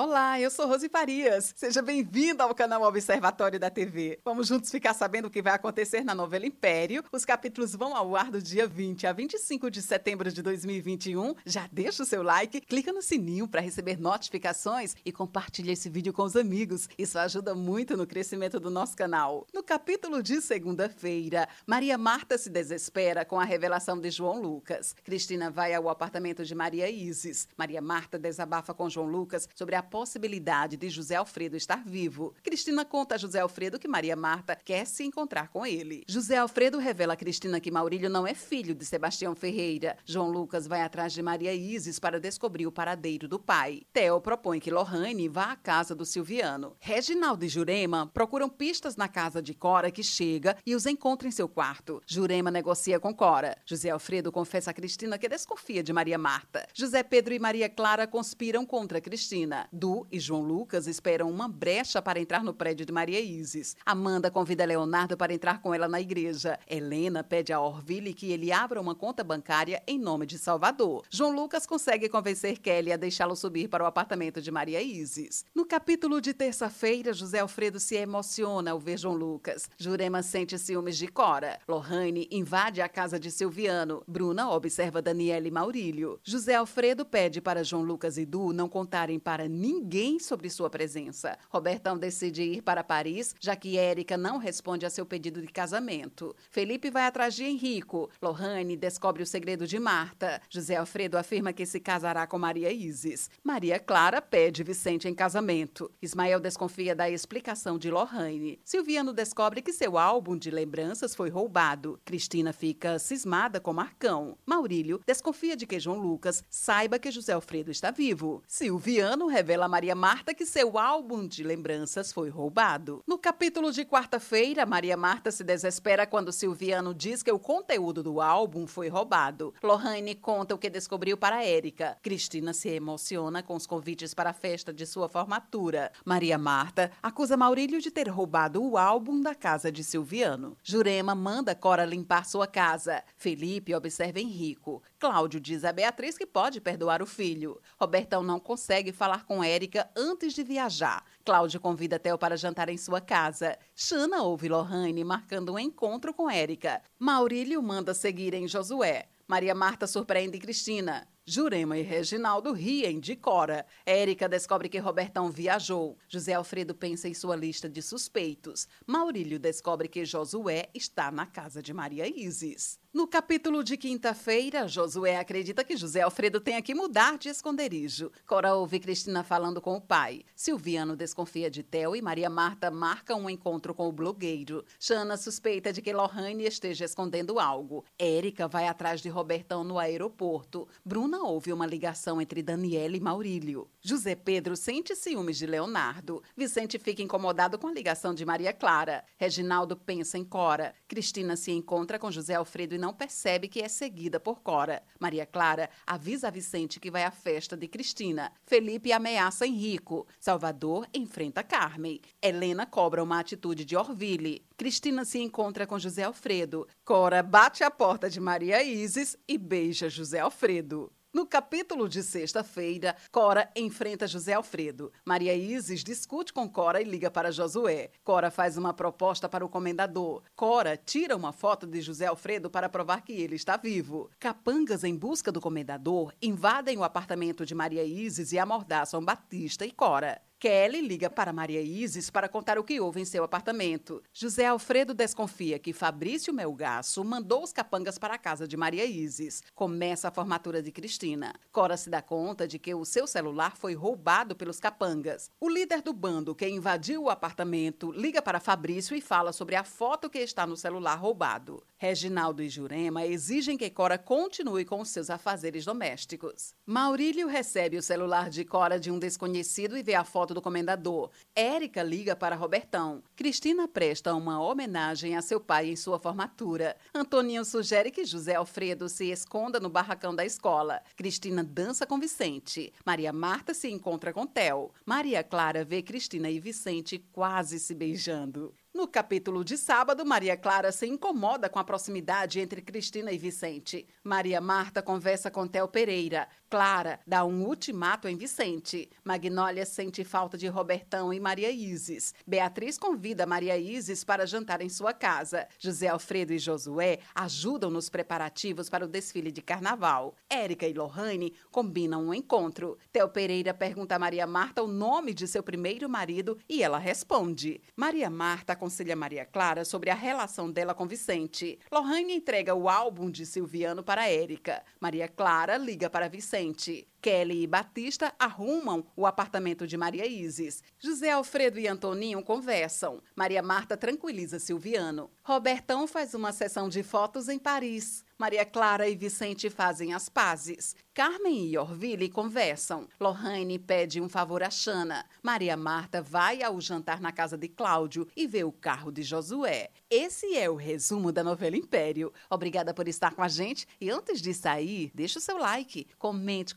Olá, eu sou Rose Farias. Seja bem-vinda ao canal Observatório da TV. Vamos juntos ficar sabendo o que vai acontecer na novela Império. Os capítulos vão ao ar do dia 20 a 25 de setembro de 2021. Já deixa o seu like, clica no sininho para receber notificações e compartilha esse vídeo com os amigos. Isso ajuda muito no crescimento do nosso canal. No capítulo de segunda-feira, Maria Marta se desespera com a revelação de João Lucas. Cristina vai ao apartamento de Maria Isis. Maria Marta desabafa com João Lucas sobre a possibilidade de José Alfredo estar vivo. Cristina conta a José Alfredo que Maria Marta quer se encontrar com ele. José Alfredo revela a Cristina que Maurílio não é filho de Sebastião Ferreira. João Lucas vai atrás de Maria Isis para descobrir o paradeiro do pai. Theo propõe que Lohane vá à casa do Silviano. Reginaldo e Jurema procuram pistas na casa de Cora que chega e os encontra em seu quarto. Jurema negocia com Cora. José Alfredo confessa a Cristina que desconfia de Maria Marta. José Pedro e Maria Clara conspiram contra Cristina. Du e João Lucas esperam uma brecha para entrar no prédio de Maria Isis. Amanda convida Leonardo para entrar com ela na igreja. Helena pede a Orville que ele abra uma conta bancária em nome de Salvador. João Lucas consegue convencer Kelly a deixá-lo subir para o apartamento de Maria Isis. No capítulo de terça-feira, José Alfredo se emociona ao ver João Lucas. Jurema sente ciúmes de Cora. Lohane invade a casa de Silviano. Bruna observa Daniela e Maurílio. José Alfredo pede para João Lucas e Du não contarem para ninguém ninguém sobre sua presença. Robertão decide ir para Paris, já que Érica não responde a seu pedido de casamento. Felipe vai atrás de Henrico. Lohane descobre o segredo de Marta. José Alfredo afirma que se casará com Maria Isis. Maria Clara pede Vicente em casamento. Ismael desconfia da explicação de Lohane. Silviano descobre que seu álbum de lembranças foi roubado. Cristina fica cismada com Marcão. Maurílio desconfia de que João Lucas saiba que José Alfredo está vivo. Silviano revela revela a Maria Marta que seu álbum de lembranças foi roubado. No capítulo de quarta-feira, Maria Marta se desespera quando Silviano diz que o conteúdo do álbum foi roubado. Lohane conta o que descobriu para Érica. Cristina se emociona com os convites para a festa de sua formatura. Maria Marta acusa Maurílio de ter roubado o álbum da casa de Silviano. Jurema manda Cora limpar sua casa. Felipe observa Henrico. Cláudio diz a Beatriz que pode perdoar o filho. Robertão não consegue falar com Érica antes de viajar. Cláudio convida Theo para jantar em sua casa. Xana ouve Lohane marcando um encontro com Érica. Maurílio manda seguir em Josué. Maria Marta surpreende Cristina. Jurema e Reginaldo riem de Cora. Érica descobre que Robertão viajou. José Alfredo pensa em sua lista de suspeitos. Maurílio descobre que Josué está na casa de Maria Isis. No capítulo de quinta-feira, Josué acredita que José Alfredo tenha que mudar de esconderijo. Cora ouve Cristina falando com o pai. Silviano desconfia de Theo e Maria Marta marca um encontro com o blogueiro. Xana suspeita de que Lohane esteja escondendo algo. Érica vai atrás de Robertão no aeroporto. Bruna não houve uma ligação entre Daniela e Maurílio. José Pedro sente ciúmes de Leonardo. Vicente fica incomodado com a ligação de Maria Clara. Reginaldo pensa em Cora. Cristina se encontra com José Alfredo e não percebe que é seguida por Cora. Maria Clara avisa a Vicente que vai à festa de Cristina. Felipe ameaça Henrico. Salvador enfrenta Carmen. Helena cobra uma atitude de Orville. Cristina se encontra com José Alfredo. Cora bate a porta de Maria Isis e beija José Alfredo. No capítulo de sexta-feira, Cora enfrenta José Alfredo. Maria Isis discute com Cora e liga para Josué. Cora faz uma proposta para o comendador. Cora tira uma foto de José Alfredo para provar que ele está vivo. Capangas, em busca do comendador, invadem o apartamento de Maria Isis e amordaçam Batista e Cora. Kelly liga para Maria Isis para contar o que houve em seu apartamento. José Alfredo desconfia que Fabrício Melgaço mandou os capangas para a casa de Maria Isis. Começa a formatura de Cristina. Cora se dá conta de que o seu celular foi roubado pelos capangas. O líder do bando que invadiu o apartamento liga para Fabrício e fala sobre a foto que está no celular roubado. Reginaldo e Jurema exigem que Cora continue com seus afazeres domésticos. Maurílio recebe o celular de Cora de um desconhecido e vê a foto do comendador. Érica liga para Robertão. Cristina presta uma homenagem a seu pai em sua formatura. Antoninho sugere que José Alfredo se esconda no barracão da escola. Cristina dança com Vicente. Maria Marta se encontra com Theo. Maria Clara vê Cristina e Vicente quase se beijando. No capítulo de sábado, Maria Clara se incomoda com a proximidade entre Cristina e Vicente. Maria Marta conversa com Theo Pereira. Clara dá um ultimato em Vicente. Magnólia sente falta de Robertão e Maria Isis. Beatriz convida Maria Isis para jantar em sua casa. José Alfredo e Josué ajudam nos preparativos para o desfile de carnaval. Érica e Lohane combinam um encontro. Theo Pereira pergunta a Maria Marta o nome de seu primeiro marido e ela responde. Maria Marta aconselha Maria Clara sobre a relação dela com Vicente. Lohane entrega o álbum de Silviano para Érica. Maria Clara liga para Vicente. Kelly e Batista arrumam o apartamento de Maria Isis. José Alfredo e Antoninho conversam. Maria Marta tranquiliza Silviano. Robertão faz uma sessão de fotos em Paris. Maria Clara e Vicente fazem as pazes. Carmen e Orville conversam. Lohane pede um favor a Xana. Maria Marta vai ao jantar na casa de Cláudio e vê o carro de Josué. Esse é o resumo da novela Império. Obrigada por estar com a gente e antes de sair, deixe o seu like, comente,